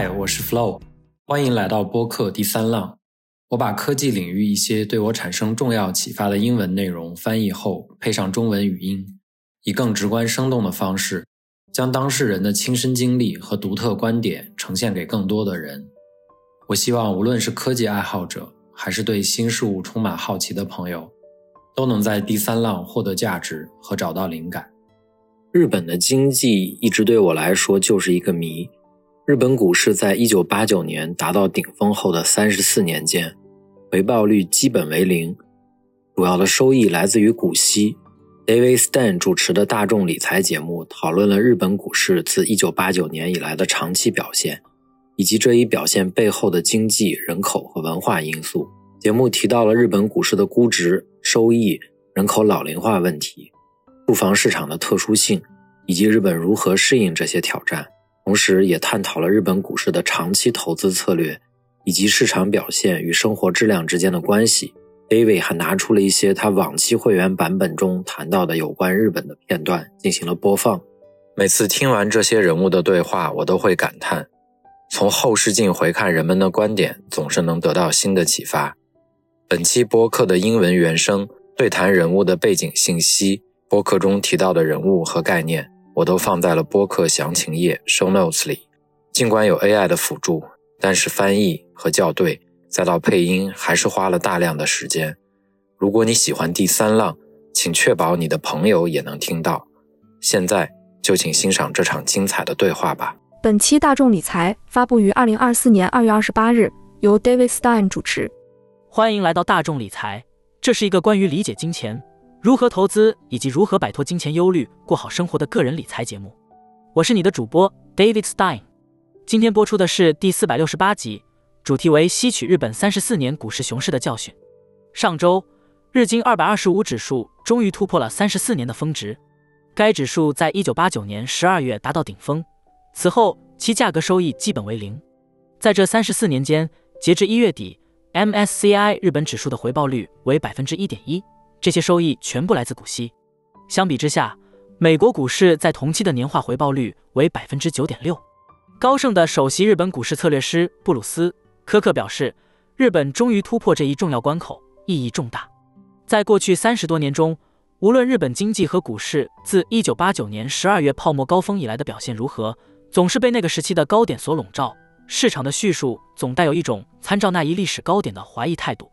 嗨，我是 Flow，欢迎来到播客第三浪。我把科技领域一些对我产生重要启发的英文内容翻译后，配上中文语音，以更直观生动的方式，将当事人的亲身经历和独特观点呈现给更多的人。我希望无论是科技爱好者，还是对新事物充满好奇的朋友，都能在第三浪获得价值和找到灵感。日本的经济一直对我来说就是一个谜。日本股市在一九八九年达到顶峰后的三十四年间，回报率基本为零，主要的收益来自于股息。David Stern 主持的大众理财节目讨论了日本股市自一九八九年以来的长期表现，以及这一表现背后的经济、人口和文化因素。节目提到了日本股市的估值、收益、人口老龄化问题、住房市场的特殊性，以及日本如何适应这些挑战。同时，也探讨了日本股市的长期投资策略，以及市场表现与生活质量之间的关系。David 还拿出了一些他往期会员版本中谈到的有关日本的片段进行了播放。每次听完这些人物的对话，我都会感叹：从后视镜回看人们的观点，总是能得到新的启发。本期播客的英文原声对谈人物的背景信息，播客中提到的人物和概念。我都放在了播客详情页 show notes 里。尽管有 AI 的辅助，但是翻译和校对，再到配音，还是花了大量的时间。如果你喜欢第三浪，请确保你的朋友也能听到。现在就请欣赏这场精彩的对话吧。本期大众理财发布于二零二四年二月二十八日，由 David Stein 主持。欢迎来到大众理财，这是一个关于理解金钱。如何投资以及如何摆脱金钱忧虑，过好生活的个人理财节目。我是你的主播 David Stein。今天播出的是第四百六十八集，主题为吸取日本三十四年股市熊市的教训。上周，日经二百二十五指数终于突破了三十四年的峰值。该指数在一九八九年十二月达到顶峰，此后其价格收益基本为零。在这三十四年间，截至一月底，MSCI 日本指数的回报率为百分之一点一。这些收益全部来自股息。相比之下，美国股市在同期的年化回报率为百分之九点六。高盛的首席日本股市策略师布鲁斯·科克表示，日本终于突破这一重要关口，意义重大。在过去三十多年中，无论日本经济和股市自一九八九年十二月泡沫高峰以来的表现如何，总是被那个时期的高点所笼罩。市场的叙述总带有一种参照那一历史高点的怀疑态度。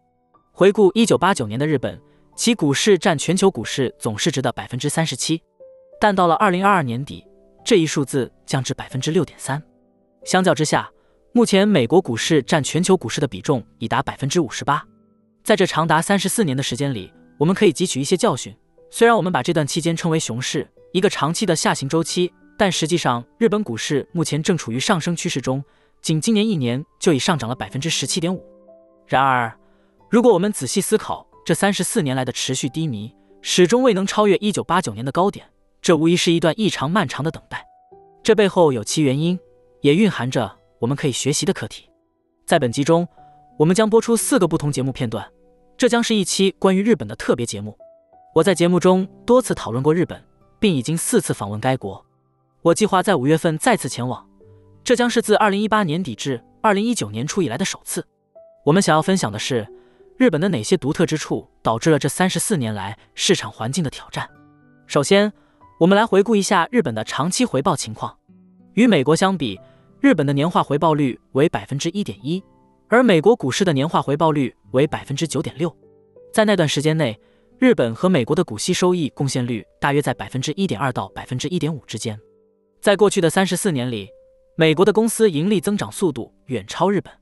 回顾一九八九年的日本。其股市占全球股市总市值的百分之三十七，但到了二零二二年底，这一数字降至百分之六点三。相较之下，目前美国股市占全球股市的比重已达百分之五十八。在这长达三十四年的时间里，我们可以汲取一些教训。虽然我们把这段期间称为熊市，一个长期的下行周期，但实际上日本股市目前正处于上升趋势中，仅今年一年就已上涨了百分之十七点五。然而，如果我们仔细思考，这三十四年来的持续低迷，始终未能超越一九八九年的高点，这无疑是一段异常漫长的等待。这背后有其原因，也蕴含着我们可以学习的课题。在本集中，我们将播出四个不同节目片段，这将是一期关于日本的特别节目。我在节目中多次讨论过日本，并已经四次访问该国。我计划在五月份再次前往，这将是自二零一八年底至二零一九年初以来的首次。我们想要分享的是。日本的哪些独特之处导致了这三十四年来市场环境的挑战？首先，我们来回顾一下日本的长期回报情况。与美国相比，日本的年化回报率为百分之一点一，而美国股市的年化回报率为百分之九点六。在那段时间内，日本和美国的股息收益贡献率大约在百分之一点二到百分之一点五之间。在过去的三十四年里，美国的公司盈利增长速度远超日本。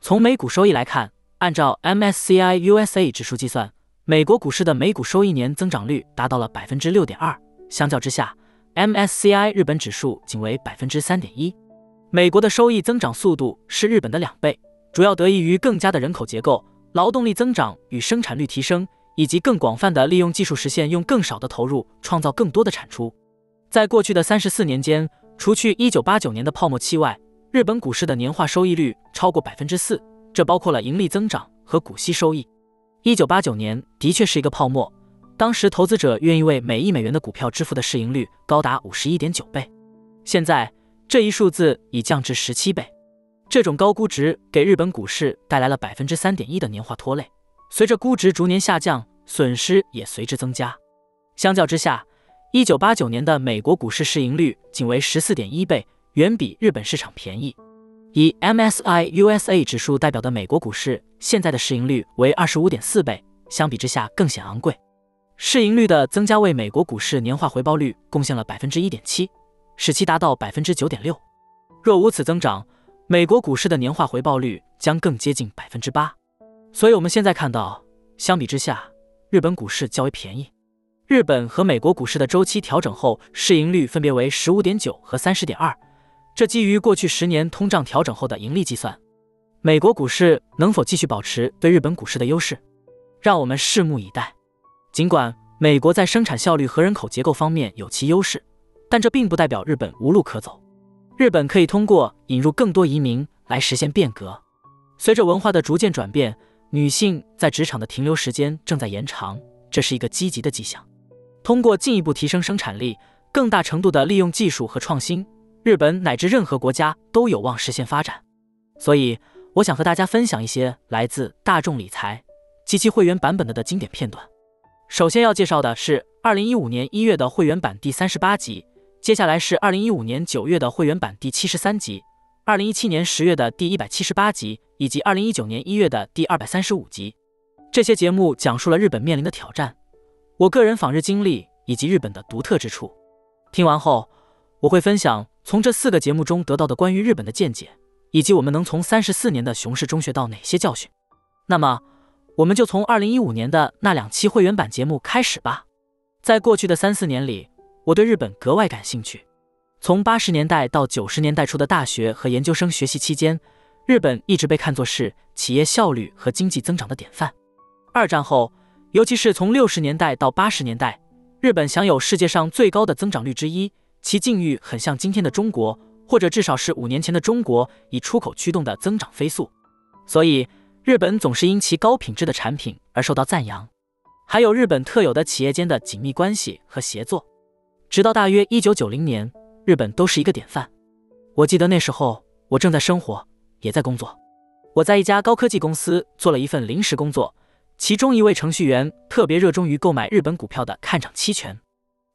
从每股收益来看，按照 MSCI USA 指数计算，美国股市的每股收益年增长率达到了百分之六点二。相较之下，MSCI 日本指数仅为百分之三点一。美国的收益增长速度是日本的两倍，主要得益于更加的人口结构、劳动力增长与生产率提升，以及更广泛的利用技术实现用更少的投入创造更多的产出。在过去的三十四年间，除去一九八九年的泡沫期外，日本股市的年化收益率超过百分之四。这包括了盈利增长和股息收益。一九八九年的确是一个泡沫，当时投资者愿意为每亿美元的股票支付的市盈率高达五十一点九倍。现在这一数字已降至十七倍。这种高估值给日本股市带来了百分之三点一的年化拖累，随着估值逐年下降，损失也随之增加。相较之下，一九八九年的美国股市市盈率仅为十四点一倍，远比日本市场便宜。以 MSI USA 指数代表的美国股市现在的市盈率为二十五点四倍，相比之下更显昂贵。市盈率的增加为美国股市年化回报率贡献了百分之一点七，使其达到百分之九点六。若无此增长，美国股市的年化回报率将更接近百分之八，所以我们现在看到，相比之下，日本股市较为便宜。日本和美国股市的周期调整后，市盈率分别为十五点九和三十点二，这基于过去十年通胀调整后的盈利计算。美国股市能否继续保持对日本股市的优势，让我们拭目以待。尽管美国在生产效率和人口结构方面有其优势，但这并不代表日本无路可走。日本可以通过引入更多移民来实现变革。随着文化的逐渐转变，女性在职场的停留时间正在延长，这是一个积极的迹象。通过进一步提升生产力，更大程度地利用技术和创新，日本乃至任何国家都有望实现发展。所以，我想和大家分享一些来自大众理财及其会员版本的的经典片段。首先要介绍的是二零一五年一月的会员版第三十八集。接下来是二零一五年九月的会员版第七十三集，二零一七年十月的第一百七十八集，以及二零一九年一月的第二百三十五集。这些节目讲述了日本面临的挑战，我个人访日经历以及日本的独特之处。听完后，我会分享从这四个节目中得到的关于日本的见解，以及我们能从三十四年的熊市中学到哪些教训。那么，我们就从二零一五年的那两期会员版节目开始吧。在过去的三四年里。我对日本格外感兴趣。从八十年代到九十年代初的大学和研究生学习期间，日本一直被看作是企业效率和经济增长的典范。二战后，尤其是从六十年代到八十年代，日本享有世界上最高的增长率之一，其境遇很像今天的中国，或者至少是五年前的中国，以出口驱动的增长飞速。所以，日本总是因其高品质的产品而受到赞扬，还有日本特有的企业间的紧密关系和协作。直到大约一九九零年，日本都是一个典范。我记得那时候，我正在生活，也在工作。我在一家高科技公司做了一份临时工作，其中一位程序员特别热衷于购买日本股票的看涨期权。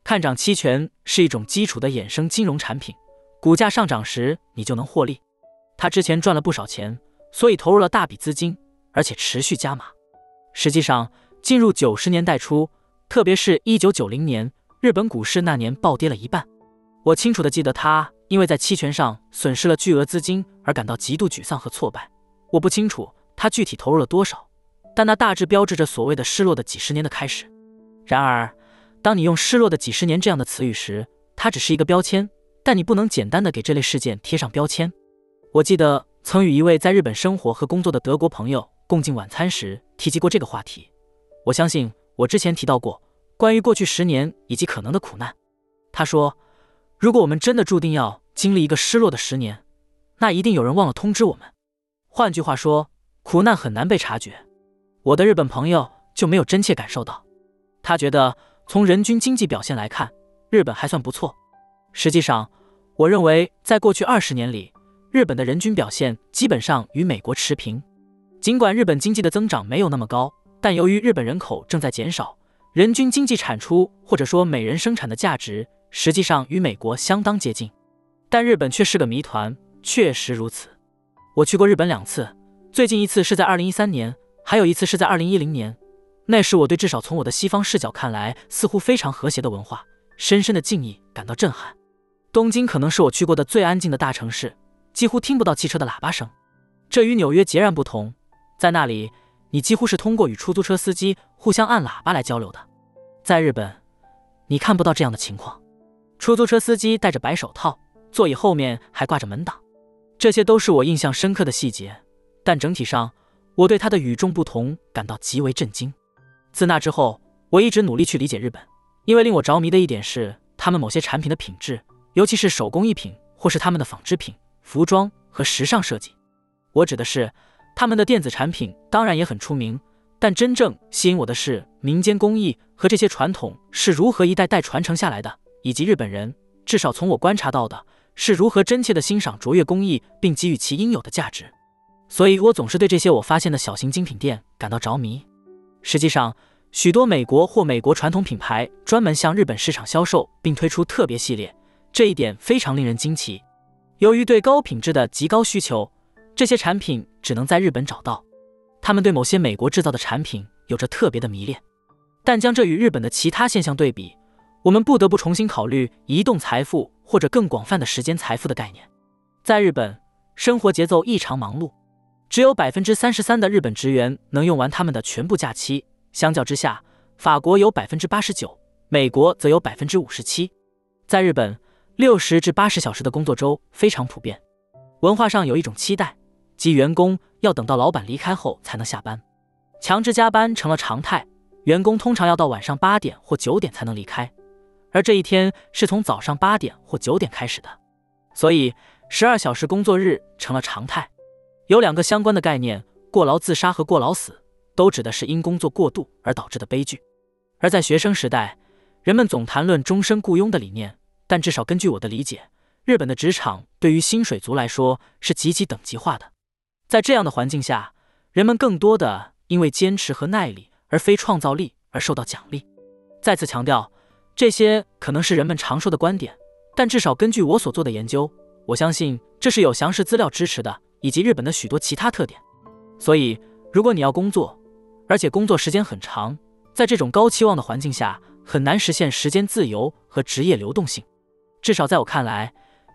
看涨期权是一种基础的衍生金融产品，股价上涨时你就能获利。他之前赚了不少钱，所以投入了大笔资金，而且持续加码。实际上，进入九十年代初，特别是一九九零年。日本股市那年暴跌了一半，我清楚的记得他因为在期权上损失了巨额资金而感到极度沮丧和挫败。我不清楚他具体投入了多少，但那大致标志着所谓的失落的几十年的开始。然而，当你用“失落的几十年”这样的词语时，它只是一个标签，但你不能简单的给这类事件贴上标签。我记得曾与一位在日本生活和工作的德国朋友共进晚餐时提及过这个话题。我相信我之前提到过。关于过去十年以及可能的苦难，他说：“如果我们真的注定要经历一个失落的十年，那一定有人忘了通知我们。换句话说，苦难很难被察觉。我的日本朋友就没有真切感受到。他觉得从人均经济表现来看，日本还算不错。实际上，我认为在过去二十年里，日本的人均表现基本上与美国持平。尽管日本经济的增长没有那么高，但由于日本人口正在减少。”人均经济产出，或者说每人生产的价值，实际上与美国相当接近，但日本却是个谜团。确实如此。我去过日本两次，最近一次是在二零一三年，还有一次是在二零一零年。那时我对至少从我的西方视角看来似乎非常和谐的文化，深深的敬意感到震撼。东京可能是我去过的最安静的大城市，几乎听不到汽车的喇叭声。这与纽约截然不同，在那里。你几乎是通过与出租车司机互相按喇叭来交流的，在日本，你看不到这样的情况。出租车司机戴着白手套，座椅后面还挂着门挡，这些都是我印象深刻的细节。但整体上，我对它的与众不同感到极为震惊。自那之后，我一直努力去理解日本，因为令我着迷的一点是他们某些产品的品质，尤其是手工艺品或是他们的纺织品、服装和时尚设计。我指的是。他们的电子产品当然也很出名，但真正吸引我的是民间工艺和这些传统是如何一代代传承下来的，以及日本人至少从我观察到的是如何真切地欣赏卓越工艺，并给予其应有的价值。所以我总是对这些我发现的小型精品店感到着迷。实际上，许多美国或美国传统品牌专门向日本市场销售，并推出特别系列，这一点非常令人惊奇。由于对高品质的极高需求，这些产品只能在日本找到。他们对某些美国制造的产品有着特别的迷恋。但将这与日本的其他现象对比，我们不得不重新考虑移动财富或者更广泛的时间财富的概念。在日本，生活节奏异常忙碌，只有百分之三十三的日本职员能用完他们的全部假期。相较之下，法国有百分之八十九，美国则有百分之五十七。在日本，六十至八十小时的工作周非常普遍。文化上有一种期待，即员工要等到老板离开后才能下班，强制加班成了常态。员工通常要到晚上八点或九点才能离开，而这一天是从早上八点或九点开始的，所以十二小时工作日成了常态。有两个相关的概念：过劳自杀和过劳死，都指的是因工作过度而导致的悲剧。而在学生时代，人们总谈论终身雇佣的理念，但至少根据我的理解，日本的职场对于薪水族来说是极其等级化的。在这样的环境下，人们更多的因为坚持和耐力。而非创造力而受到奖励。再次强调，这些可能是人们常说的观点，但至少根据我所做的研究，我相信这是有详实资料支持的，以及日本的许多其他特点。所以，如果你要工作，而且工作时间很长，在这种高期望的环境下，很难实现时间自由和职业流动性。至少在我看来，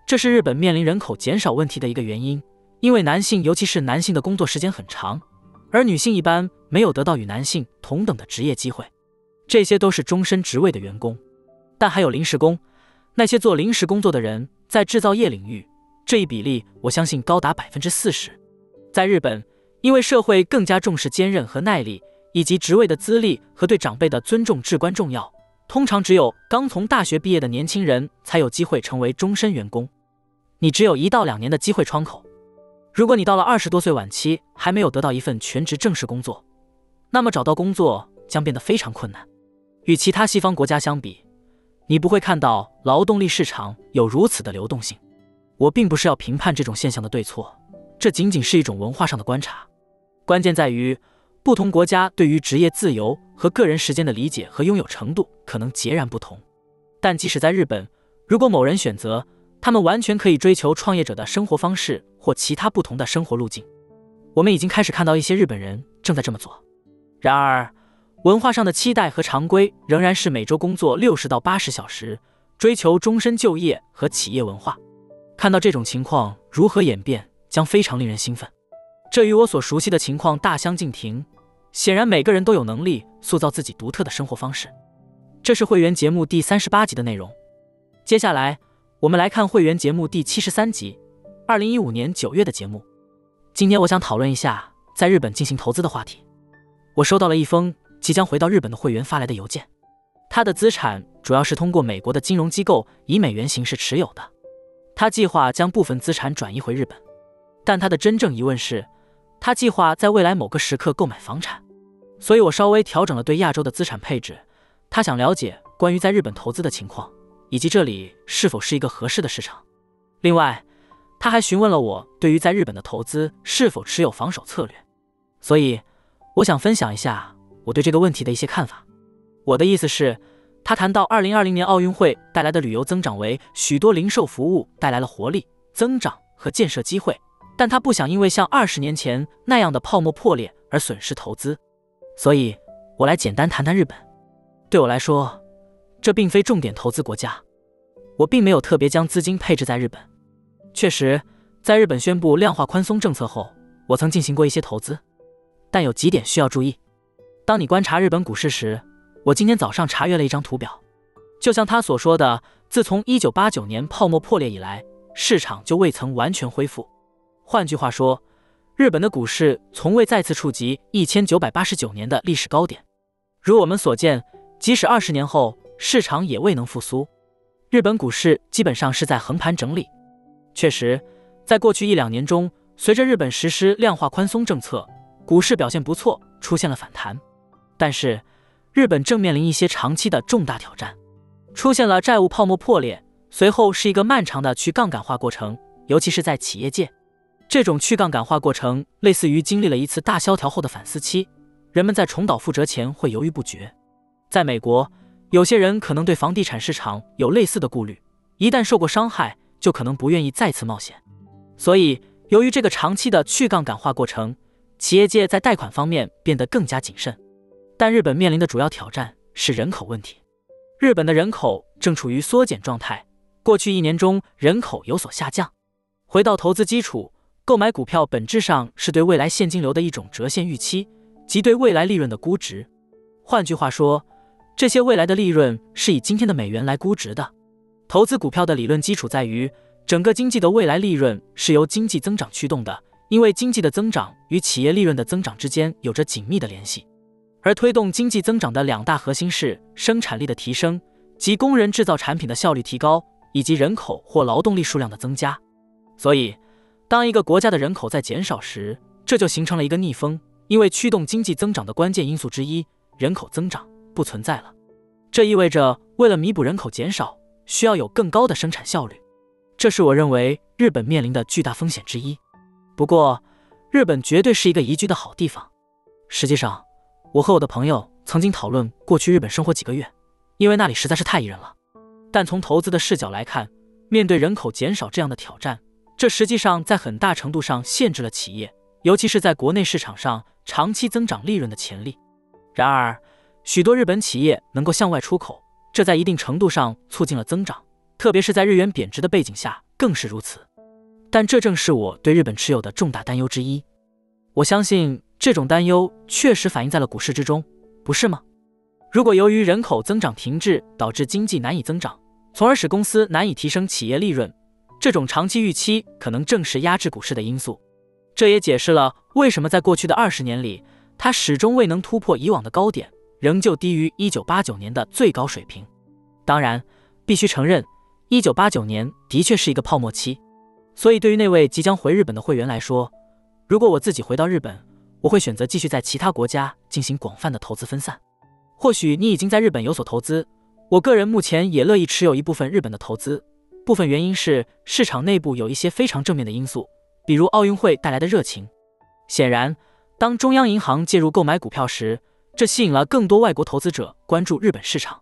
这是日本面临人口减少问题的一个原因，因为男性，尤其是男性的工作时间很长。而女性一般没有得到与男性同等的职业机会，这些都是终身职位的员工，但还有临时工，那些做临时工作的人在制造业领域，这一比例我相信高达百分之四十。在日本，因为社会更加重视坚韧和耐力，以及职位的资历和对长辈的尊重至关重要，通常只有刚从大学毕业的年轻人才有机会成为终身员工，你只有一到两年的机会窗口。如果你到了二十多岁晚期还没有得到一份全职正式工作，那么找到工作将变得非常困难。与其他西方国家相比，你不会看到劳动力市场有如此的流动性。我并不是要评判这种现象的对错，这仅仅是一种文化上的观察。关键在于，不同国家对于职业自由和个人时间的理解和拥有程度可能截然不同。但即使在日本，如果某人选择，他们完全可以追求创业者的生活方式或其他不同的生活路径。我们已经开始看到一些日本人正在这么做。然而，文化上的期待和常规仍然是每周工作六十到八十小时，追求终身就业和企业文化。看到这种情况如何演变，将非常令人兴奋。这与我所熟悉的情况大相径庭。显然，每个人都有能力塑造自己独特的生活方式。这是会员节目第三十八集的内容。接下来。我们来看会员节目第七十三集，二零一五年九月的节目。今天我想讨论一下在日本进行投资的话题。我收到了一封即将回到日本的会员发来的邮件，他的资产主要是通过美国的金融机构以美元形式持有的。他计划将部分资产转移回日本，但他的真正疑问是，他计划在未来某个时刻购买房产。所以我稍微调整了对亚洲的资产配置。他想了解关于在日本投资的情况。以及这里是否是一个合适的市场？另外，他还询问了我对于在日本的投资是否持有防守策略。所以，我想分享一下我对这个问题的一些看法。我的意思是，他谈到2020年奥运会带来的旅游增长为许多零售服务带来了活力、增长和建设机会，但他不想因为像二十年前那样的泡沫破裂而损失投资。所以，我来简单谈谈日本。对我来说。这并非重点投资国家，我并没有特别将资金配置在日本。确实，在日本宣布量化宽松政策后，我曾进行过一些投资，但有几点需要注意。当你观察日本股市时，我今天早上查阅了一张图表，就像他所说的，自从1989年泡沫破裂以来，市场就未曾完全恢复。换句话说，日本的股市从未再次触及1989年的历史高点。如我们所见，即使二十年后。市场也未能复苏，日本股市基本上是在横盘整理。确实，在过去一两年中，随着日本实施量化宽松政策，股市表现不错，出现了反弹。但是，日本正面临一些长期的重大挑战，出现了债务泡沫破裂、随后是一个漫长的去杠杆化过程，尤其是在企业界，这种去杠杆化过程类似于经历了一次大萧条后的反思期，人们在重蹈覆辙前会犹豫不决。在美国，有些人可能对房地产市场有类似的顾虑，一旦受过伤害，就可能不愿意再次冒险。所以，由于这个长期的去杠杆化过程，企业界在贷款方面变得更加谨慎。但日本面临的主要挑战是人口问题。日本的人口正处于缩减状态，过去一年中人口有所下降。回到投资基础，购买股票本质上是对未来现金流的一种折现预期，即对未来利润的估值。换句话说，这些未来的利润是以今天的美元来估值的。投资股票的理论基础在于，整个经济的未来利润是由经济增长驱动的，因为经济的增长与企业利润的增长之间有着紧密的联系。而推动经济增长的两大核心是生产力的提升，及工人制造产品的效率提高，以及人口或劳动力数量的增加。所以，当一个国家的人口在减少时，这就形成了一个逆风，因为驱动经济增长的关键因素之一——人口增长不存在了。这意味着，为了弥补人口减少，需要有更高的生产效率。这是我认为日本面临的巨大风险之一。不过，日本绝对是一个宜居的好地方。实际上，我和我的朋友曾经讨论过去日本生活几个月，因为那里实在是太宜人了。但从投资的视角来看，面对人口减少这样的挑战，这实际上在很大程度上限制了企业，尤其是在国内市场上长期增长利润的潜力。然而，许多日本企业能够向外出口，这在一定程度上促进了增长，特别是在日元贬值的背景下更是如此。但这正是我对日本持有的重大担忧之一。我相信。这种担忧确实反映在了股市之中，不是吗？如果由于人口增长停滞导致经济难以增长，从而使公司难以提升企业利润，这种长期预期可能正是压制股市的因素。这也解释了为什么在过去的二十年里，它始终未能突破以往的高点，仍旧低于一九八九年的最高水平。当然，必须承认，一九八九年的确是一个泡沫期。所以，对于那位即将回日本的会员来说，如果我自己回到日本，我会选择继续在其他国家进行广泛的投资分散。或许你已经在日本有所投资，我个人目前也乐意持有一部分日本的投资。部分原因是市场内部有一些非常正面的因素，比如奥运会带来的热情。显然，当中央银行介入购买股票时，这吸引了更多外国投资者关注日本市场。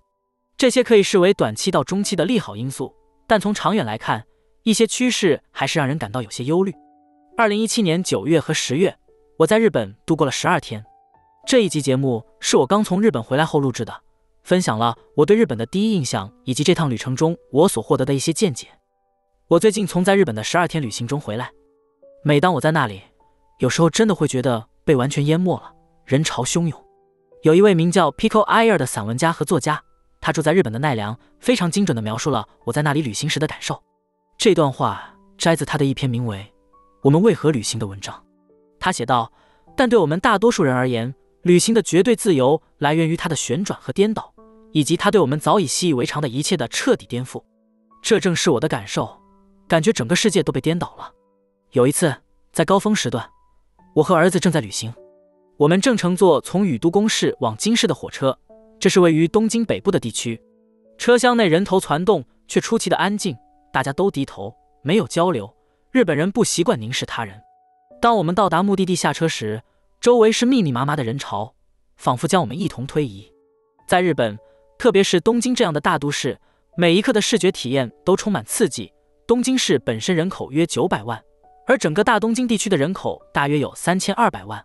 这些可以视为短期到中期的利好因素，但从长远来看，一些趋势还是让人感到有些忧虑。二零一七年九月和十月。我在日本度过了十二天。这一集节目是我刚从日本回来后录制的，分享了我对日本的第一印象以及这趟旅程中我所获得的一些见解。我最近从在日本的十二天旅行中回来，每当我在那里，有时候真的会觉得被完全淹没了，人潮汹涌。有一位名叫 Pico Iyer 的散文家和作家，他住在日本的奈良，非常精准地描述了我在那里旅行时的感受。这段话摘自他的一篇名为《我们为何旅行》的文章。他写道：“但对我们大多数人而言，旅行的绝对自由来源于它的旋转和颠倒，以及它对我们早已习以为常的一切的彻底颠覆。这正是我的感受，感觉整个世界都被颠倒了。有一次，在高峰时段，我和儿子正在旅行，我们正乘坐从宇都宫市往京市的火车，这是位于东京北部的地区。车厢内人头攒动，却出奇的安静，大家都低头，没有交流。日本人不习惯凝视他人。”当我们到达目的地下车时，周围是密密麻麻的人潮，仿佛将我们一同推移。在日本，特别是东京这样的大都市，每一刻的视觉体验都充满刺激。东京市本身人口约九百万，而整个大东京地区的人口大约有三千二百万。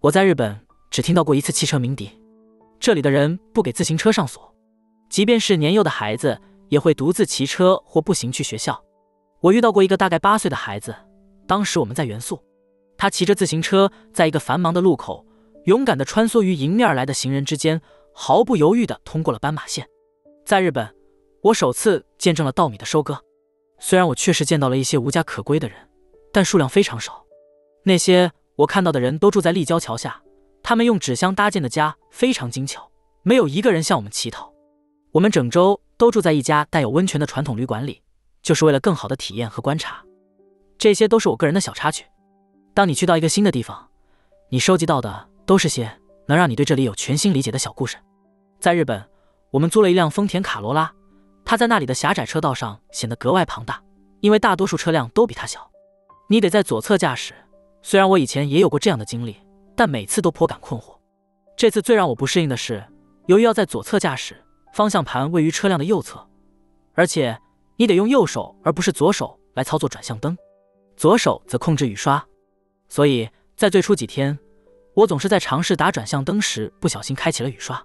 我在日本只听到过一次汽车鸣笛，这里的人不给自行车上锁，即便是年幼的孩子也会独自骑车或步行去学校。我遇到过一个大概八岁的孩子，当时我们在元素。他骑着自行车，在一个繁忙的路口，勇敢地穿梭于迎面而来的行人之间，毫不犹豫地通过了斑马线。在日本，我首次见证了稻米的收割。虽然我确实见到了一些无家可归的人，但数量非常少。那些我看到的人都住在立交桥下，他们用纸箱搭建的家非常精巧，没有一个人向我们乞讨。我们整周都住在一家带有温泉的传统旅馆里，就是为了更好的体验和观察。这些都是我个人的小插曲。当你去到一个新的地方，你收集到的都是些能让你对这里有全新理解的小故事。在日本，我们租了一辆丰田卡罗拉，它在那里的狭窄车道上显得格外庞大，因为大多数车辆都比它小。你得在左侧驾驶。虽然我以前也有过这样的经历，但每次都颇感困惑。这次最让我不适应的是，由于要在左侧驾驶，方向盘位于车辆的右侧，而且你得用右手而不是左手来操作转向灯，左手则控制雨刷。所以在最初几天，我总是在尝试打转向灯时不小心开启了雨刷。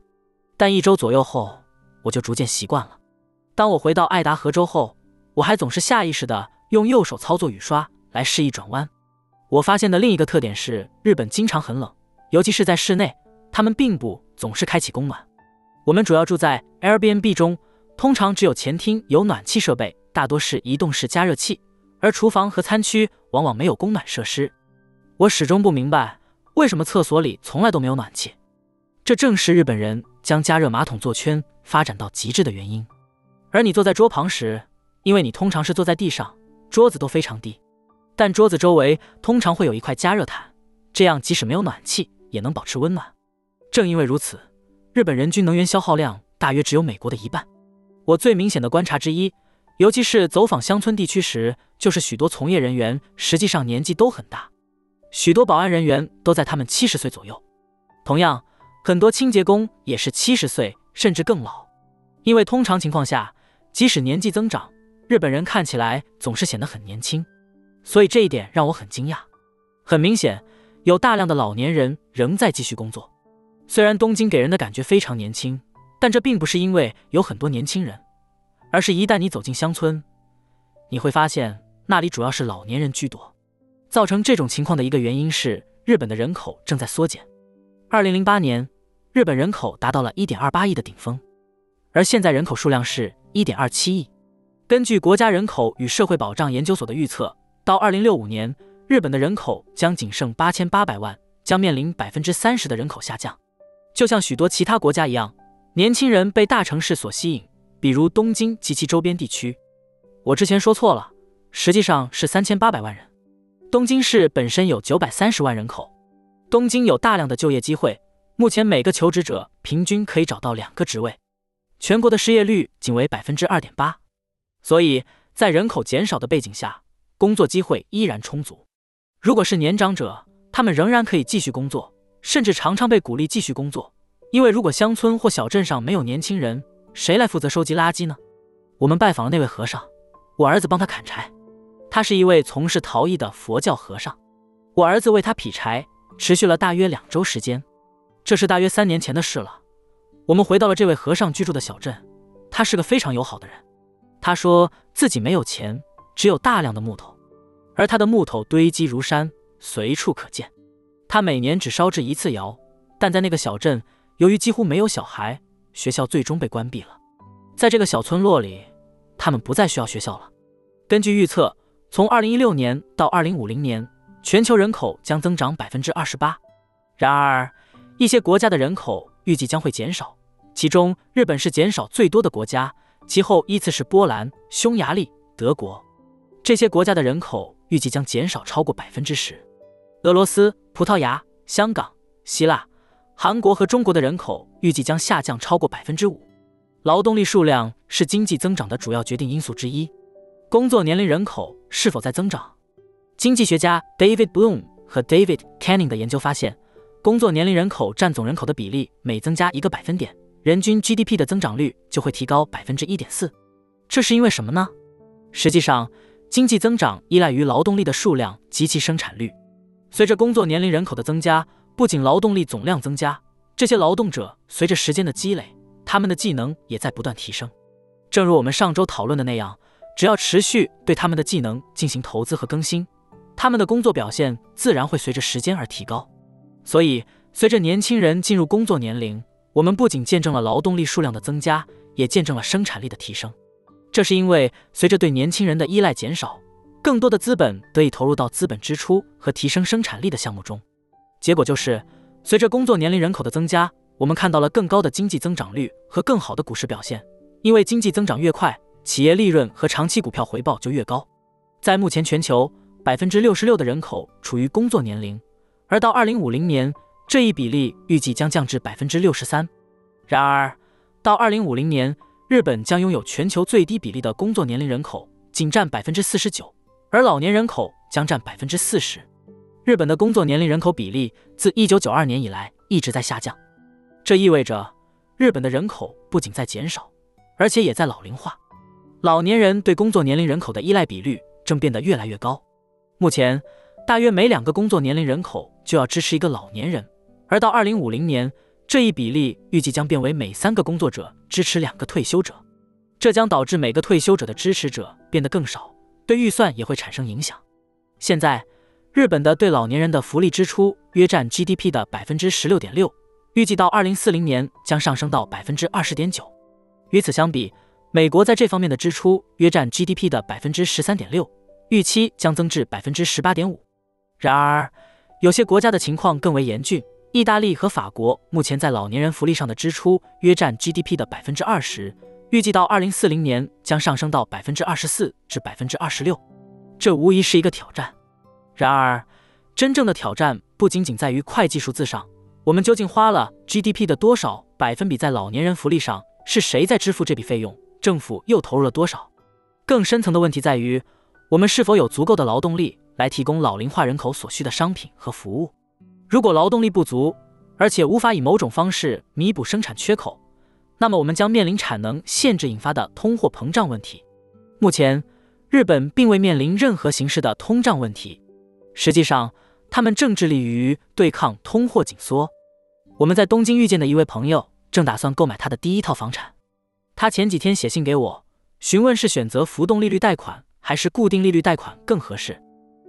但一周左右后，我就逐渐习惯了。当我回到爱达荷州后，我还总是下意识地用右手操作雨刷来示意转弯。我发现的另一个特点是，日本经常很冷，尤其是在室内，他们并不总是开启供暖。我们主要住在 Airbnb 中，通常只有前厅有暖气设备，大多是移动式加热器，而厨房和餐区往往没有供暖设施。我始终不明白为什么厕所里从来都没有暖气，这正是日本人将加热马桶座圈发展到极致的原因。而你坐在桌旁时，因为你通常是坐在地上，桌子都非常低。但桌子周围通常会有一块加热毯，这样即使没有暖气也能保持温暖。正因为如此，日本人均能源消耗量大约只有美国的一半。我最明显的观察之一，尤其是走访乡村地区时，就是许多从业人员实际上年纪都很大，许多保安人员都在他们七十岁左右。同样，很多清洁工也是七十岁甚至更老。因为通常情况下，即使年纪增长，日本人看起来总是显得很年轻。所以这一点让我很惊讶。很明显，有大量的老年人仍在继续工作。虽然东京给人的感觉非常年轻，但这并不是因为有很多年轻人，而是一旦你走进乡村，你会发现那里主要是老年人居多。造成这种情况的一个原因是日本的人口正在缩减。二零零八年，日本人口达到了一点二八亿的顶峰，而现在人口数量是一点二七亿。根据国家人口与社会保障研究所的预测。到二零六五年，日本的人口将仅剩八千八百万，将面临百分之三十的人口下降。就像许多其他国家一样，年轻人被大城市所吸引，比如东京及其周边地区。我之前说错了，实际上是三千八百万人。东京市本身有九百三十万人口，东京有大量的就业机会，目前每个求职者平均可以找到两个职位。全国的失业率仅为百分之二点八，所以在人口减少的背景下。工作机会依然充足。如果是年长者，他们仍然可以继续工作，甚至常常被鼓励继续工作。因为如果乡村或小镇上没有年轻人，谁来负责收集垃圾呢？我们拜访了那位和尚，我儿子帮他砍柴。他是一位从事陶艺的佛教和尚。我儿子为他劈柴，持续了大约两周时间。这是大约三年前的事了。我们回到了这位和尚居住的小镇。他是个非常友好的人。他说自己没有钱，只有大量的木头。而他的木头堆积如山，随处可见。他每年只烧制一次窑，但在那个小镇，由于几乎没有小孩，学校最终被关闭了。在这个小村落里，他们不再需要学校了。根据预测，从2016年到2050年，全球人口将增长百分之二十八。然而，一些国家的人口预计将会减少，其中日本是减少最多的国家，其后依次是波兰、匈牙利、德国。这些国家的人口。预计将减少超过百分之十。俄罗斯、葡萄牙、香港、希腊、韩国和中国的人口预计将下降超过百分之五。劳动力数量是经济增长的主要决定因素之一。工作年龄人口是否在增长？经济学家 David Bloom 和 David Canning 的研究发现，工作年龄人口占总人口的比例每增加一个百分点，人均 GDP 的增长率就会提高百分之一点四。这是因为什么呢？实际上。经济增长依赖于劳动力的数量及其生产率。随着工作年龄人口的增加，不仅劳动力总量增加，这些劳动者随着时间的积累，他们的技能也在不断提升。正如我们上周讨论的那样，只要持续对他们的技能进行投资和更新，他们的工作表现自然会随着时间而提高。所以，随着年轻人进入工作年龄，我们不仅见证了劳动力数量的增加，也见证了生产力的提升。这是因为，随着对年轻人的依赖减少，更多的资本得以投入到资本支出和提升生产力的项目中。结果就是，随着工作年龄人口的增加，我们看到了更高的经济增长率和更好的股市表现。因为经济增长越快，企业利润和长期股票回报就越高。在目前全球，百分之六十六的人口处于工作年龄，而到二零五零年，这一比例预计将降至百分之六十三。然而，到二零五零年，日本将拥有全球最低比例的工作年龄人口，仅占百分之四十九，而老年人口将占百分之四十。日本的工作年龄人口比例自一九九二年以来一直在下降，这意味着日本的人口不仅在减少，而且也在老龄化。老年人对工作年龄人口的依赖比率正变得越来越高。目前，大约每两个工作年龄人口就要支持一个老年人，而到二零五零年，这一比例预计将变为每三个工作者支持两个退休者。这将导致每个退休者的支持者变得更少，对预算也会产生影响。现在。日本的对老年人的福利支出约占 GDP 的百分之十六点六，预计到二零四零年将上升到百分之二十点九。与此相比，美国在这方面的支出约占 GDP 的百分之十三点六，预期将增至百分之十八点五。然而，有些国家的情况更为严峻，意大利和法国目前在老年人福利上的支出约占 GDP 的百分之二十，预计到二零四零年将上升到百分之二十四至百分之二十六。这无疑是一个挑战。然而，真正的挑战不仅仅在于会计数字上，我们究竟花了 GDP 的多少百分比在老年人福利上？是谁在支付这笔费用？政府又投入了多少？更深层的问题在于，我们是否有足够的劳动力来提供老龄化人口所需的商品和服务？如果劳动力不足，而且无法以某种方式弥补生产缺口，那么我们将面临产能限制引发的通货膨胀问题。目前，日本并未面临任何形式的通胀问题。实际上，他们正致力于对抗通货紧缩。我们在东京遇见的一位朋友正打算购买他的第一套房产。他前几天写信给我，询问是选择浮动利率贷款还是固定利率贷款更合适。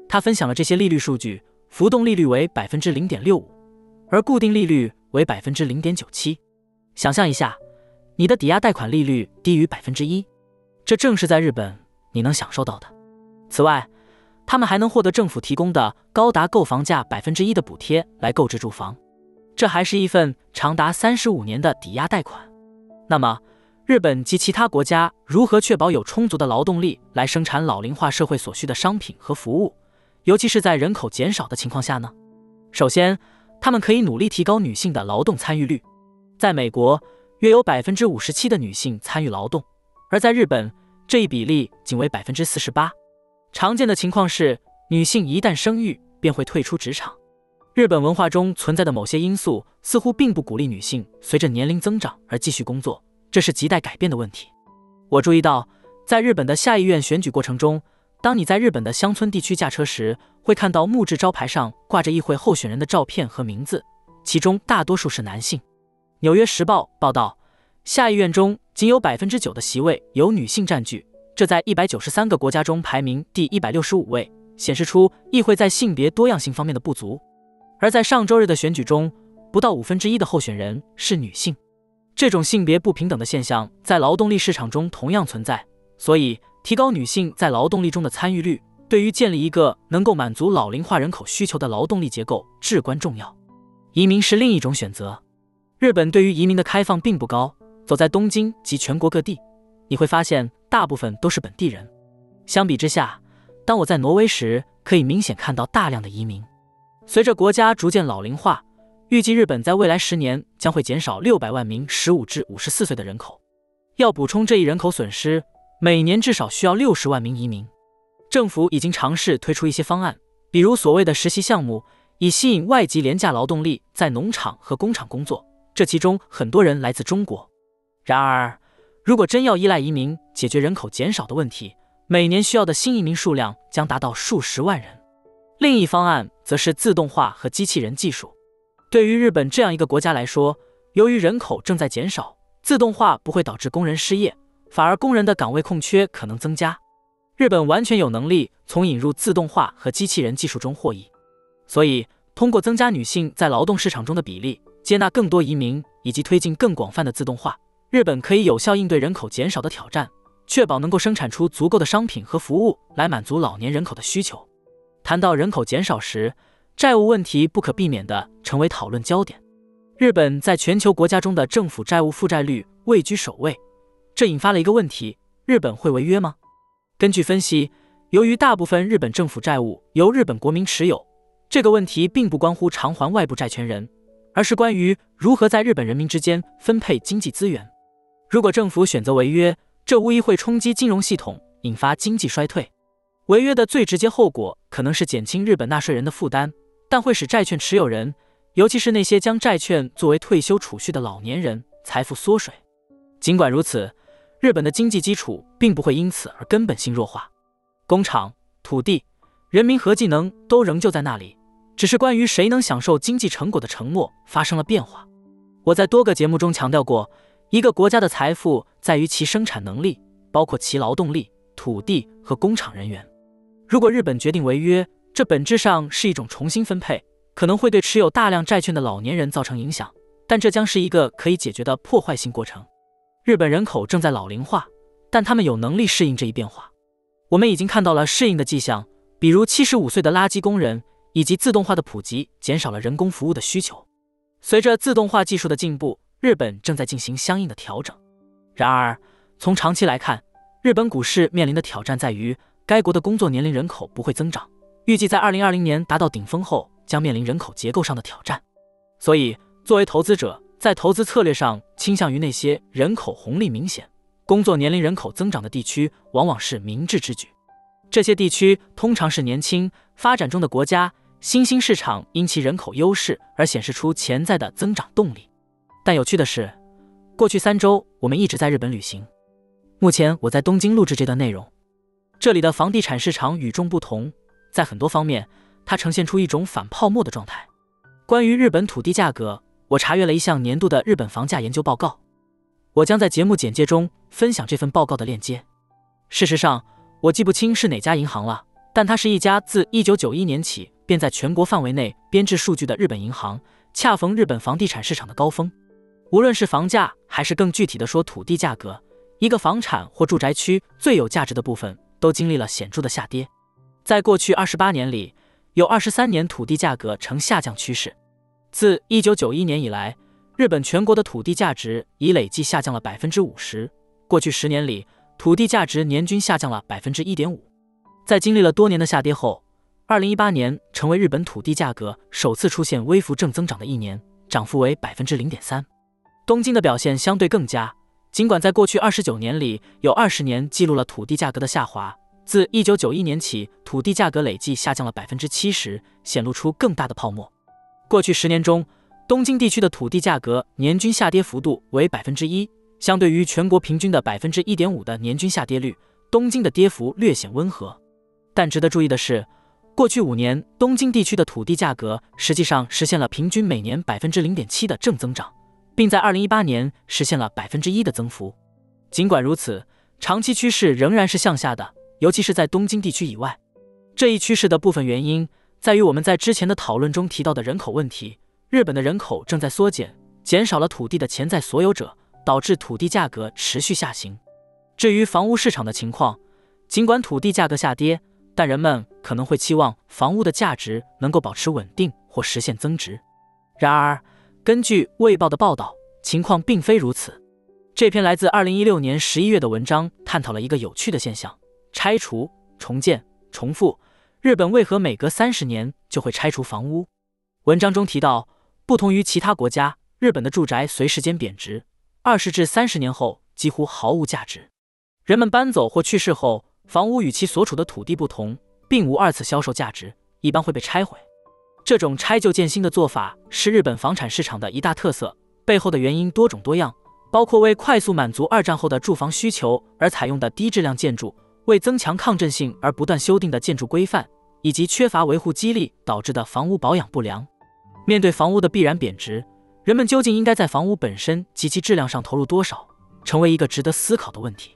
他分享了这些利率数据：浮动利率为百分之零点六五，而固定利率为百分之零点九七。想象一下，你的抵押贷款利率低于百分之一，这正是在日本你能享受到的。此外，他们还能获得政府提供的高达购房价百分之一的补贴来购置住房，这还是一份长达三十五年的抵押贷款。那么，日本及其他国家如何确保有充足的劳动力来生产老龄化社会所需的商品和服务，尤其是在人口减少的情况下呢？首先，他们可以努力提高女性的劳动参与率。在美国，约有百分之五十七的女性参与劳动，而在日本，这一比例仅为百分之四十八。常见的情况是，女性一旦生育便会退出职场。日本文化中存在的某些因素似乎并不鼓励女性随着年龄增长而继续工作，这是亟待改变的问题。我注意到，在日本的下议院选举过程中，当你在日本的乡村地区驾车时，会看到木质招牌上挂着议会候选人的照片和名字，其中大多数是男性。《纽约时报》报道，下议院中仅有百分之九的席位由女性占据。这在一百九十三个国家中排名第一百六十五位，显示出议会在性别多样性方面的不足。而在上周日的选举中，不到五分之一的候选人是女性。这种性别不平等的现象在劳动力市场中同样存在。所以，提高女性在劳动力中的参与率，对于建立一个能够满足老龄化人口需求的劳动力结构至关重要。移民是另一种选择。日本对于移民的开放并不高。走在东京及全国各地。你会发现，大部分都是本地人。相比之下，当我在挪威时，可以明显看到大量的移民。随着国家逐渐老龄化，预计日本在未来十年将会减少六百万名十五至五十四岁的人口。要补充这一人口损失，每年至少需要六十万名移民。政府已经尝试推出一些方案，比如所谓的实习项目，以吸引外籍廉价劳动力在农场和工厂工作。这其中很多人来自中国。然而，如果真要依赖移民解决人口减少的问题，每年需要的新移民数量将达到数十万人。另一方案则是自动化和机器人技术。对于日本这样一个国家来说，由于人口正在减少，自动化不会导致工人失业，反而工人的岗位空缺可能增加。日本完全有能力从引入自动化和机器人技术中获益。所以，通过增加女性在劳动市场中的比例，接纳更多移民，以及推进更广泛的自动化。日本可以有效应对人口减少的挑战，确保能够生产出足够的商品和服务来满足老年人口的需求。谈到人口减少时，债务问题不可避免地成为讨论焦点。日本在全球国家中的政府债务负债率位居首位，这引发了一个问题：日本会违约吗？根据分析，由于大部分日本政府债务由日本国民持有，这个问题并不关乎偿还外部债权人，而是关于如何在日本人民之间分配经济资源。如果政府选择违约，这无疑会冲击金融系统，引发经济衰退。违约的最直接后果可能是减轻日本纳税人的负担，但会使债券持有人，尤其是那些将债券作为退休储蓄的老年人，财富缩水。尽管如此，日本的经济基础并不会因此而根本性弱化，工厂、土地、人民和技能都仍旧在那里，只是关于谁能享受经济成果的承诺发生了变化。我在多个节目中强调过，一个国家的财富在于其生产能力，包括其劳动力、土地和工厂人员。如果日本决定违约，这本质上是一种重新分配，可能会对持有大量债券的老年人造成影响，但这将是一个可以解决的破坏性过程。日本人口正在老龄化，但他们有能力适应这一变化。我们已经看到了适应的迹象，比如七十五岁的垃圾工人，以及自动化的普及减少了人工服务的需求。随着自动化技术的进步，日本正在进行相应的调整。然而，从长期来看，日本股市面临的挑战在于，该国的工作年龄人口不会增长，预计在二零二零年达到顶峰后，将面临人口结构上的挑战。所以，作为投资者，在投资策略上，倾向于那些人口红利明显、工作年龄人口增长的地区，往往是明智之举。这些地区通常是年轻、发展中的国家，新兴市场因其人口优势而显示出潜在的增长动力。但有趣的是，过去三周我们一直在日本旅行。目前我在东京录制这段内容。这里的房地产市场与众不同，在很多方面，它呈现出一种反泡沫的状态。关于日本土地价格。我查阅了一项年度的日本房价研究报告，我将在节目简介中分享这份报告的链接。事实上，我记不清是哪家银行了，但它是一家自1991年起便在全国范围内编制数据的日本银行。恰逢日本房地产市场的高峰，无论是房价还是更具体的说土地价格，一个房产或住宅区最有价值的部分都经历了显著的下跌。在过去28年里，有23年土地价格呈下降趋势。自一九九一年以来，日本全国的土地价值已累计下降了百分之五十。过去十年里，土地价值年均下降了百分之一点五。在经历了多年的下跌后，二零一八年成为日本土地价格首次出现微幅正增长的一年，涨幅为百分之零点三。东京的表现相对更佳，尽管在过去二十九年里有二十年记录了土地价格的下滑。自一九九一年起，土地价格累计下降了百分之七十，显露出更大的泡沫。过去十年中，东京地区的土地价格年均下跌幅度为百分之一，相对于全国平均的百分之一点五的年均下跌率，东京的跌幅略显温和。但值得注意的是，过去五年东京地区的土地价格实际上实现了平均每年百分之零点七的正增长，并在二零一八年实现了百分之一的增幅。尽管如此，长期趋势仍然是向下的，尤其是在东京地区以外。这一趋势的部分原因。在于我们在之前的讨论中提到的人口问题，日本的人口正在缩减，减少了土地的潜在所有者，导致土地价格持续下行。至于房屋市场的情况，尽管土地价格下跌，但人们可能会期望房屋的价值能够保持稳定或实现增值。然而，根据《卫报》的报道，情况并非如此。这篇来自2016年11月的文章探讨了一个有趣的现象：拆除、重建、重复。日本为何每隔三十年就会拆除房屋？文章中提到，不同于其他国家，日本的住宅随时间贬值，二十至三十年后几乎毫无价值。人们搬走或去世后，房屋与其所处的土地不同，并无二次销售价值，一般会被拆毁。这种拆旧建新的做法是日本房产市场的一大特色，背后的原因多种多样，包括为快速满足二战后的住房需求而采用的低质量建筑，为增强抗震性而不断修订的建筑规范。以及缺乏维护激励导致的房屋保养不良。面对房屋的必然贬值，人们究竟应该在房屋本身及其质量上投入多少，成为一个值得思考的问题。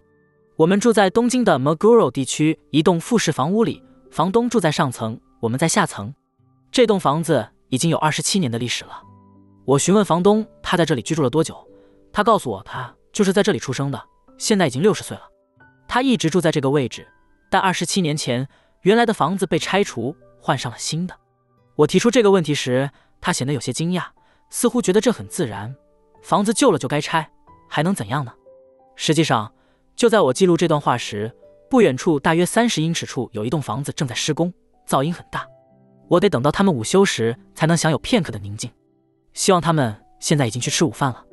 我们住在东京的 Maguro 地区一栋复式房屋里，房东住在上层，我们在下层。这栋房子已经有二十七年的历史了。我询问房东他在这里居住了多久，他告诉我他就是在这里出生的，现在已经六十岁了。他一直住在这个位置，但二十七年前。原来的房子被拆除，换上了新的。我提出这个问题时，他显得有些惊讶，似乎觉得这很自然。房子旧了就该拆，还能怎样呢？实际上，就在我记录这段话时，不远处大约三十英尺处有一栋房子正在施工，噪音很大。我得等到他们午休时才能享有片刻的宁静。希望他们现在已经去吃午饭了。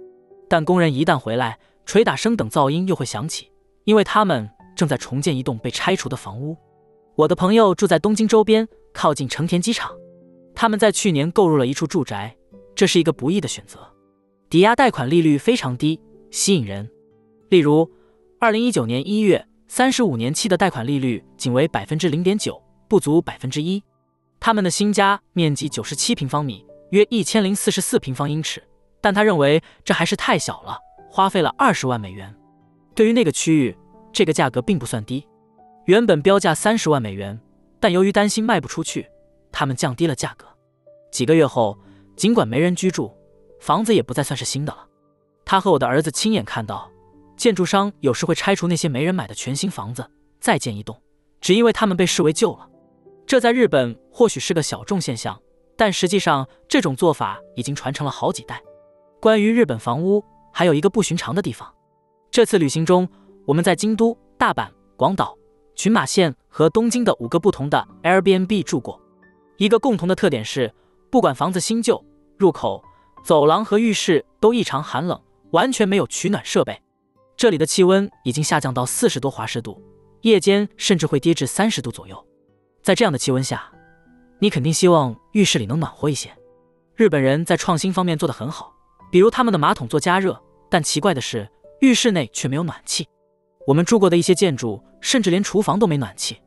但工人一旦回来，捶打声等噪音又会响起，因为他们正在重建一栋被拆除的房屋。我的朋友住在东京周边，靠近成田机场。他们在去年购入了一处住宅，这是一个不易的选择。抵押贷款利率非常低，吸引人。例如，二零一九年一月，三十五年期的贷款利率仅为百分之零点九，不足百分之一。他们的新家面积九十七平方米，约一千零四十四平方英尺，但他认为这还是太小了，花费了二十万美元。对于那个区域，这个价格并不算低。原本标价三十万美元，但由于担心卖不出去，他们降低了价格。几个月后，尽管没人居住，房子也不再算是新的了。他和我的儿子亲眼看到，建筑商有时会拆除那些没人买的全新房子，再建一栋，只因为他们被视为旧了。这在日本或许是个小众现象，但实际上这种做法已经传承了好几代。关于日本房屋，还有一个不寻常的地方。这次旅行中，我们在京都、大阪、广岛。群马县和东京的五个不同的 Airbnb 住过，一个共同的特点是，不管房子新旧，入口、走廊和浴室都异常寒冷，完全没有取暖设备。这里的气温已经下降到四十多华氏度，夜间甚至会跌至三十度左右。在这样的气温下，你肯定希望浴室里能暖和一些。日本人在创新方面做得很好，比如他们的马桶做加热，但奇怪的是，浴室内却没有暖气。我们住过的一些建筑。甚至连厨房都没暖气，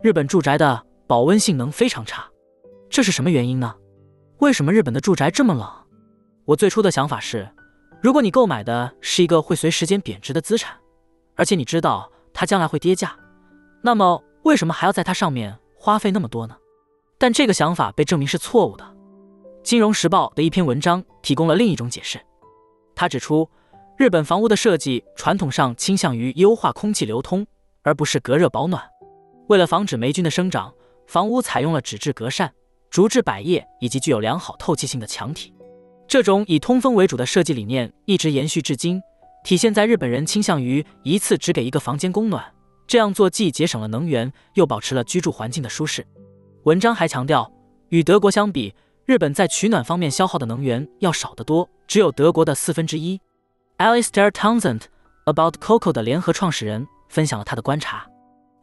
日本住宅的保温性能非常差，这是什么原因呢？为什么日本的住宅这么冷？我最初的想法是，如果你购买的是一个会随时间贬值的资产，而且你知道它将来会跌价，那么为什么还要在它上面花费那么多呢？但这个想法被证明是错误的。金融时报的一篇文章提供了另一种解释，他指出，日本房屋的设计传统上倾向于优化空气流通。而不是隔热保暖。为了防止霉菌的生长，房屋采用了纸质隔扇、竹制百叶以及具有良好透气性的墙体。这种以通风为主的设计理念一直延续至今，体现在日本人倾向于一次只给一个房间供暖。这样做既节省了能源，又保持了居住环境的舒适。文章还强调，与德国相比，日本在取暖方面消耗的能源要少得多，只有德国的四分之一。Alistair Townsend About Coco 的联合创始人。分享了他的观察。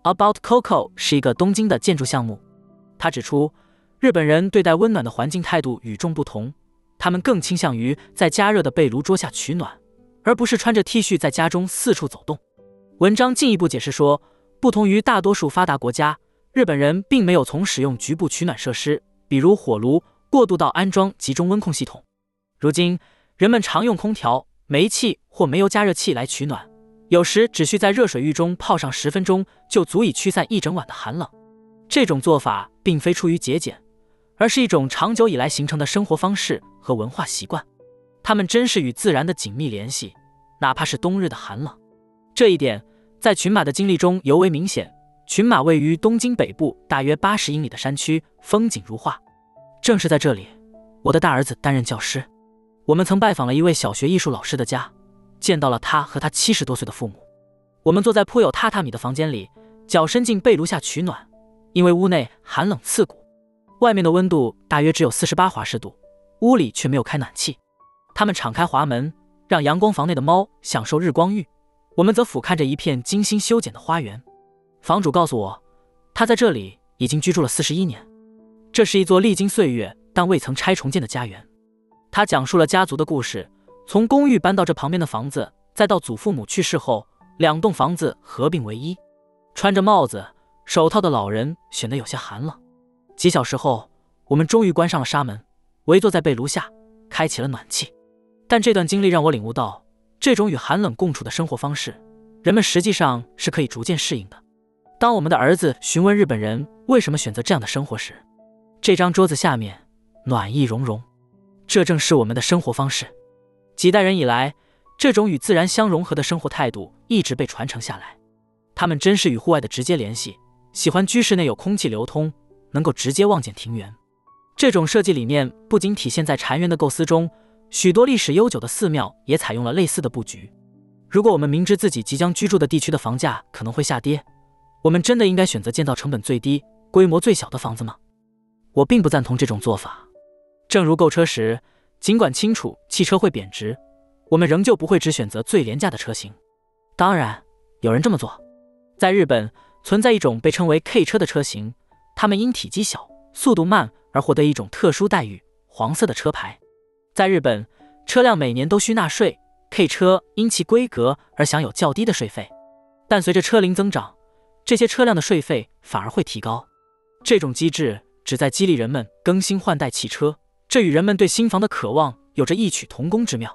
About Coco 是一个东京的建筑项目。他指出，日本人对待温暖的环境态度与众不同，他们更倾向于在加热的被炉桌下取暖，而不是穿着 T 恤在家中四处走动。文章进一步解释说，不同于大多数发达国家，日本人并没有从使用局部取暖设施，比如火炉，过渡到安装集中温控系统。如今，人们常用空调、煤气或煤油加热器来取暖。有时只需在热水浴中泡上十分钟，就足以驱散一整晚的寒冷。这种做法并非出于节俭，而是一种长久以来形成的生活方式和文化习惯。他们真是与自然的紧密联系，哪怕是冬日的寒冷。这一点在群马的经历中尤为明显。群马位于东京北部大约八十英里的山区，风景如画。正是在这里，我的大儿子担任教师。我们曾拜访了一位小学艺术老师的家。见到了他和他七十多岁的父母。我们坐在铺有榻榻米的房间里，脚伸进被炉下取暖，因为屋内寒冷刺骨，外面的温度大约只有四十八华氏度，屋里却没有开暖气。他们敞开滑门，让阳光房内的猫享受日光浴，我们则俯瞰着一片精心修剪的花园。房主告诉我，他在这里已经居住了四十一年，这是一座历经岁月但未曾拆重建的家园。他讲述了家族的故事。从公寓搬到这旁边的房子，再到祖父母去世后，两栋房子合并为一。穿着帽子、手套的老人显得有些寒冷。几小时后，我们终于关上了纱门，围坐在被炉下，开启了暖气。但这段经历让我领悟到，这种与寒冷共处的生活方式，人们实际上是可以逐渐适应的。当我们的儿子询问日本人为什么选择这样的生活时，这张桌子下面暖意融融，这正是我们的生活方式。几代人以来，这种与自然相融合的生活态度一直被传承下来。他们珍视与户外的直接联系，喜欢居室内有空气流通，能够直接望见庭园。这种设计理念不仅体现在禅园的构思中，许多历史悠久的寺庙也采用了类似的布局。如果我们明知自己即将居住的地区的房价可能会下跌，我们真的应该选择建造成本最低、规模最小的房子吗？我并不赞同这种做法。正如购车时。尽管清楚汽车会贬值，我们仍旧不会只选择最廉价的车型。当然，有人这么做。在日本存在一种被称为 K 车的车型，它们因体积小、速度慢而获得一种特殊待遇——黄色的车牌。在日本，车辆每年都需纳税，K 车因其规格而享有较低的税费。但随着车龄增长，这些车辆的税费反而会提高。这种机制旨在激励人们更新换代汽车，这与人们对新房的渴望有着异曲同工之妙。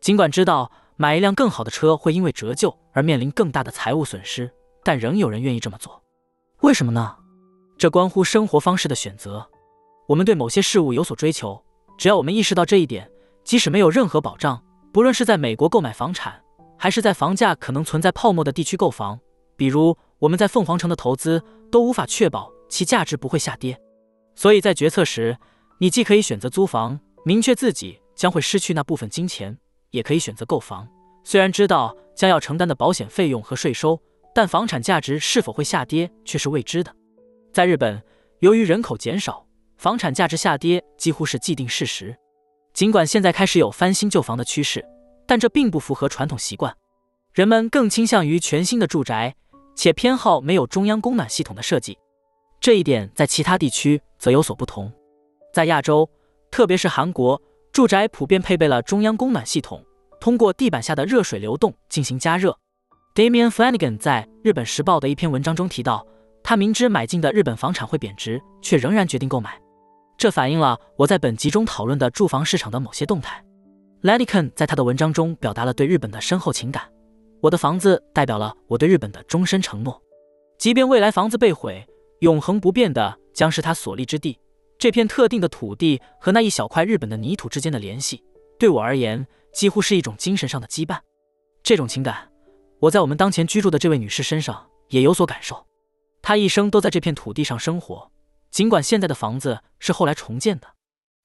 尽管知道买一辆更好的车会因为折旧而面临更大的财务损失，但仍有人愿意这么做。为什么呢？这关乎生活方式的选择。我们对某些事物有所追求，只要我们意识到这一点，即使没有任何保障，不论是在美国购买房产，还是在房价可能存在泡沫的地区购房，比如我们在凤凰城的投资，都无法确保其价值不会下跌。所以在决策时，你既可以选择租房，明确自己将会失去那部分金钱。也可以选择购房，虽然知道将要承担的保险费用和税收，但房产价值是否会下跌却是未知的。在日本，由于人口减少，房产价值下跌几乎是既定事实。尽管现在开始有翻新旧房的趋势，但这并不符合传统习惯。人们更倾向于全新的住宅，且偏好没有中央供暖系统的设计。这一点在其他地区则有所不同。在亚洲，特别是韩国。住宅普遍配备了中央供暖系统，通过地板下的热水流动进行加热。Damian Flanagan 在日本时报的一篇文章中提到，他明知买进的日本房产会贬值，却仍然决定购买。这反映了我在本集中讨论的住房市场的某些动态。Lanagan 在他的文章中表达了对日本的深厚情感。我的房子代表了我对日本的终身承诺，即便未来房子被毁，永恒不变的将是他所立之地。这片特定的土地和那一小块日本的泥土之间的联系，对我而言几乎是一种精神上的羁绊。这种情感，我在我们当前居住的这位女士身上也有所感受。她一生都在这片土地上生活，尽管现在的房子是后来重建的。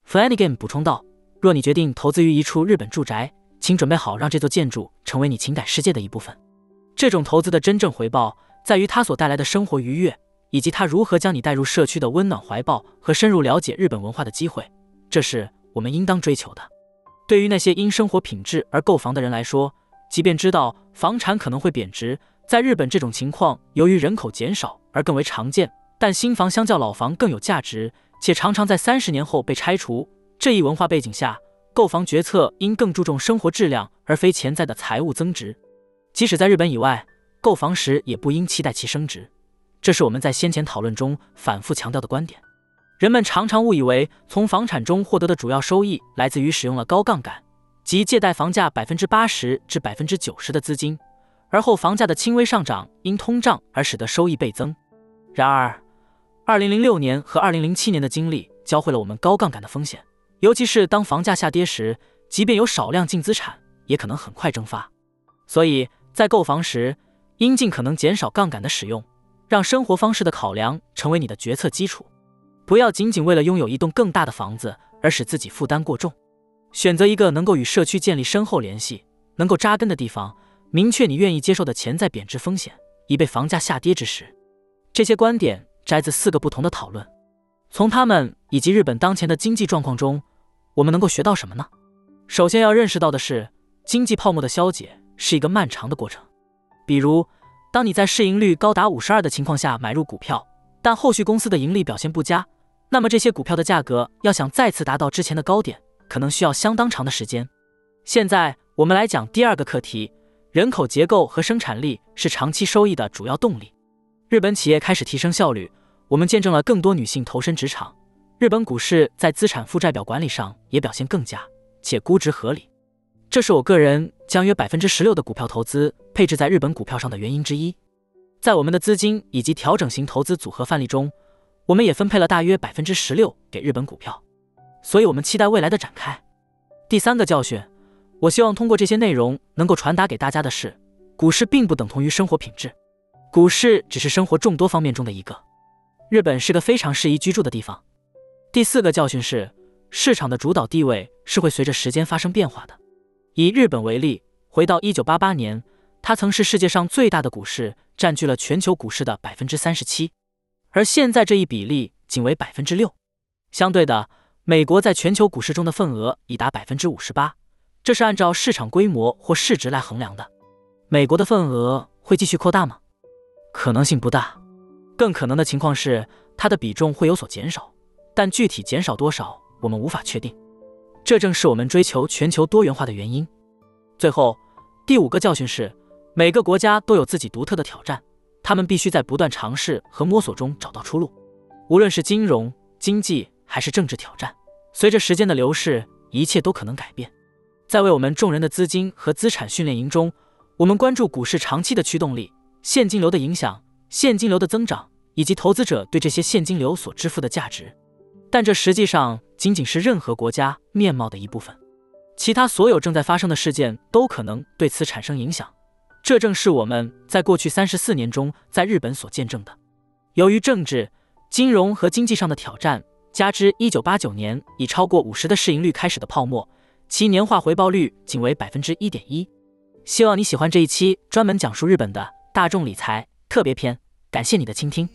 Flanagan 补充道：“若你决定投资于一处日本住宅，请准备好让这座建筑成为你情感世界的一部分。这种投资的真正回报在于它所带来的生活愉悦。”以及他如何将你带入社区的温暖怀抱和深入了解日本文化的机会，这是我们应当追求的。对于那些因生活品质而购房的人来说，即便知道房产可能会贬值，在日本这种情况由于人口减少而更为常见，但新房相较老房更有价值，且常常在三十年后被拆除。这一文化背景下，购房决策应更注重生活质量而非潜在的财务增值。即使在日本以外，购房时也不应期待其升值。这是我们在先前讨论中反复强调的观点。人们常常误以为从房产中获得的主要收益来自于使用了高杠杆，即借贷房价百分之八十至百分之九十的资金，而后房价的轻微上涨因通胀而使得收益倍增。然而，二零零六年和二零零七年的经历教会了我们高杠杆的风险，尤其是当房价下跌时，即便有少量净资产，也可能很快蒸发。所以在购房时，应尽可能减少杠杆的使用。让生活方式的考量成为你的决策基础，不要仅仅为了拥有一栋更大的房子而使自己负担过重。选择一个能够与社区建立深厚联系、能够扎根的地方，明确你愿意接受的潜在贬值风险，以备房价下跌之时。这些观点摘自四个不同的讨论，从他们以及日本当前的经济状况中，我们能够学到什么呢？首先要认识到的是，经济泡沫的消解是一个漫长的过程，比如。当你在市盈率高达五十二的情况下买入股票，但后续公司的盈利表现不佳，那么这些股票的价格要想再次达到之前的高点，可能需要相当长的时间。现在我们来讲第二个课题：人口结构和生产力是长期收益的主要动力。日本企业开始提升效率，我们见证了更多女性投身职场。日本股市在资产负债表管理上也表现更佳，且估值合理。这是我个人将约百分之十六的股票投资配置在日本股票上的原因之一。在我们的资金以及调整型投资组合范例中，我们也分配了大约百分之十六给日本股票。所以，我们期待未来的展开。第三个教训，我希望通过这些内容能够传达给大家的是：股市并不等同于生活品质，股市只是生活众多方面中的一个。日本是个非常适宜居住的地方。第四个教训是，市场的主导地位是会随着时间发生变化的。以日本为例，回到一九八八年，它曾是世界上最大的股市，占据了全球股市的百分之三十七，而现在这一比例仅为百分之六。相对的，美国在全球股市中的份额已达百分之五十八，这是按照市场规模或市值来衡量的。美国的份额会继续扩大吗？可能性不大。更可能的情况是，它的比重会有所减少，但具体减少多少，我们无法确定。这正是我们追求全球多元化的原因。最后，第五个教训是，每个国家都有自己独特的挑战，他们必须在不断尝试和摸索中找到出路。无论是金融、经济还是政治挑战，随着时间的流逝，一切都可能改变。在为我们众人的资金和资产训练营中，我们关注股市长期的驱动力、现金流的影响、现金流的增长以及投资者对这些现金流所支付的价值。但这实际上仅仅是任何国家面貌的一部分，其他所有正在发生的事件都可能对此产生影响。这正是我们在过去三十四年中在日本所见证的。由于政治、金融和经济上的挑战，加之一九八九年以超过五十的市盈率开始的泡沫，其年化回报率仅为百分之一点一。希望你喜欢这一期专门讲述日本的大众理财特别篇。感谢你的倾听。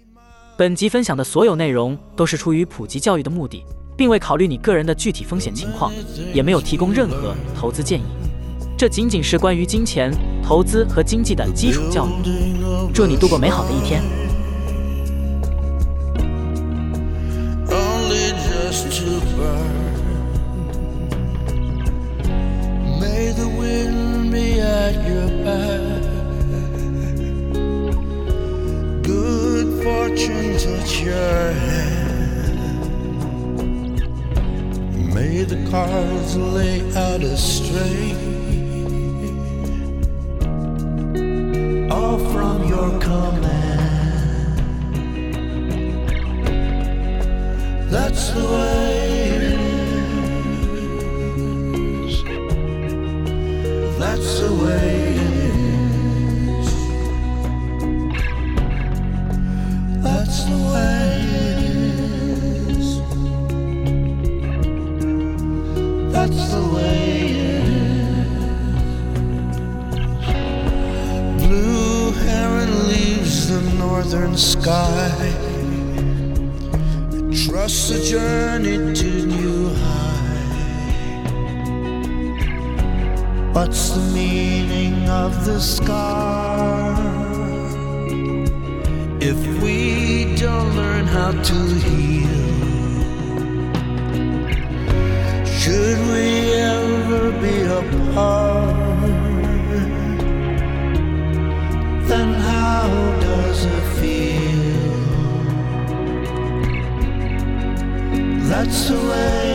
本集分享的所有内容都是出于普及教育的目的，并未考虑你个人的具体风险情况，也没有提供任何投资建议。这仅仅是关于金钱、投资和经济的基础教育。祝你度过美好的一天。Good fortune to chase the cards lay out astray. All from your command. That's the way sky. Trust the journey to new high. What's the meaning of the scar? If we don't learn how to heal, away.